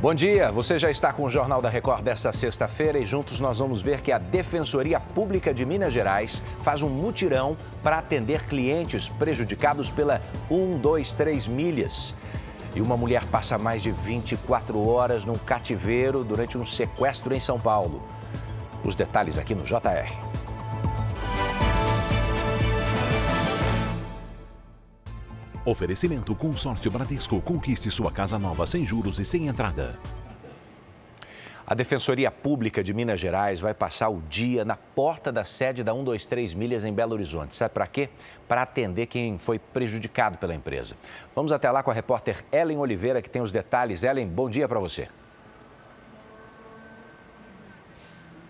Bom dia, você já está com o Jornal da Record desta sexta-feira e juntos nós vamos ver que a Defensoria Pública de Minas Gerais faz um mutirão para atender clientes prejudicados pela 123 milhas. E uma mulher passa mais de 24 horas num cativeiro durante um sequestro em São Paulo. Os detalhes aqui no JR. Oferecimento Consórcio Bradesco. Conquiste sua casa nova sem juros e sem entrada. A Defensoria Pública de Minas Gerais vai passar o dia na porta da sede da 123 Milhas em Belo Horizonte. Sabe para quê? Para atender quem foi prejudicado pela empresa. Vamos até lá com a repórter Ellen Oliveira, que tem os detalhes. Ellen, bom dia para você.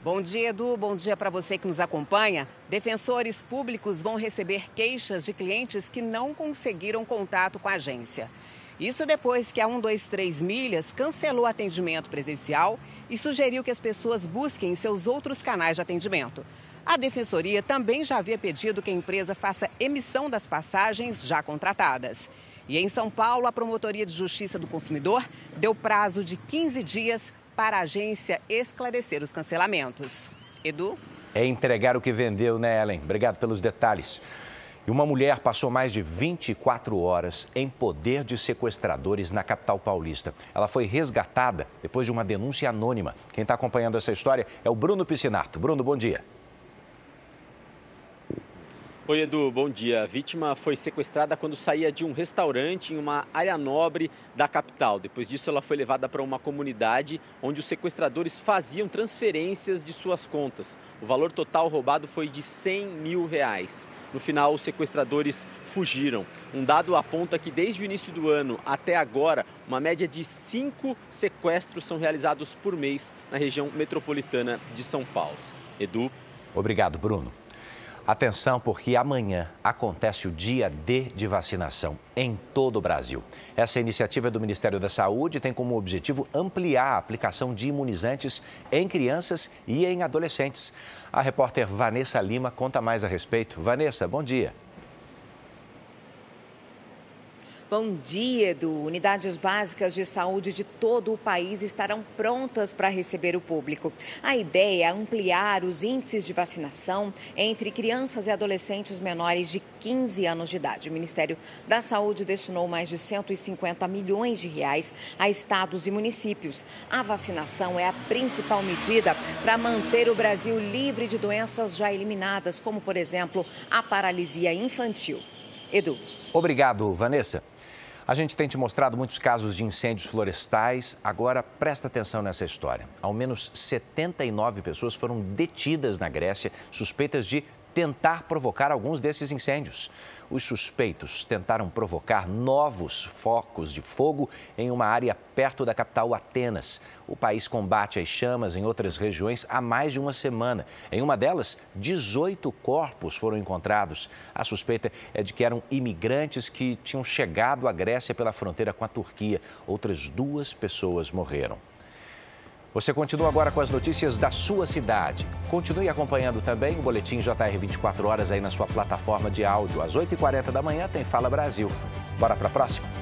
Bom dia, Edu. Bom dia para você que nos acompanha. Defensores públicos vão receber queixas de clientes que não conseguiram contato com a agência. Isso depois que a 123 Milhas cancelou atendimento presencial e sugeriu que as pessoas busquem seus outros canais de atendimento. A Defensoria também já havia pedido que a empresa faça emissão das passagens já contratadas. E em São Paulo, a Promotoria de Justiça do Consumidor deu prazo de 15 dias para a agência esclarecer os cancelamentos. Edu? É entregar o que vendeu, né, Ellen? Obrigado pelos detalhes. E uma mulher passou mais de 24 horas em poder de sequestradores na capital paulista. Ela foi resgatada depois de uma denúncia anônima. Quem está acompanhando essa história é o Bruno Piscinato. Bruno, bom dia. Oi, Edu, bom dia. A vítima foi sequestrada quando saía de um restaurante em uma área nobre da capital. Depois disso, ela foi levada para uma comunidade onde os sequestradores faziam transferências de suas contas. O valor total roubado foi de 100 mil reais. No final, os sequestradores fugiram. Um dado aponta que desde o início do ano até agora, uma média de cinco sequestros são realizados por mês na região metropolitana de São Paulo. Edu. Obrigado, Bruno. Atenção, porque amanhã acontece o dia D de vacinação em todo o Brasil. Essa iniciativa é do Ministério da Saúde tem como objetivo ampliar a aplicação de imunizantes em crianças e em adolescentes. A repórter Vanessa Lima conta mais a respeito. Vanessa, bom dia. Bom dia, Edu. Unidades básicas de saúde de todo o país estarão prontas para receber o público. A ideia é ampliar os índices de vacinação entre crianças e adolescentes menores de 15 anos de idade. O Ministério da Saúde destinou mais de 150 milhões de reais a estados e municípios. A vacinação é a principal medida para manter o Brasil livre de doenças já eliminadas, como, por exemplo, a paralisia infantil. Edu. Obrigado, Vanessa. A gente tem te mostrado muitos casos de incêndios florestais. Agora, presta atenção nessa história. Ao menos 79 pessoas foram detidas na Grécia, suspeitas de tentar provocar alguns desses incêndios. Os suspeitos tentaram provocar novos focos de fogo em uma área perto da capital Atenas. O país combate as chamas em outras regiões há mais de uma semana. Em uma delas, 18 corpos foram encontrados. A suspeita é de que eram imigrantes que tinham chegado à Grécia pela fronteira com a Turquia. Outras duas pessoas morreram. Você continua agora com as notícias da sua cidade. Continue acompanhando também o Boletim JR 24 horas aí na sua plataforma de áudio. Às 8h40 da manhã tem Fala Brasil. Bora para a próxima?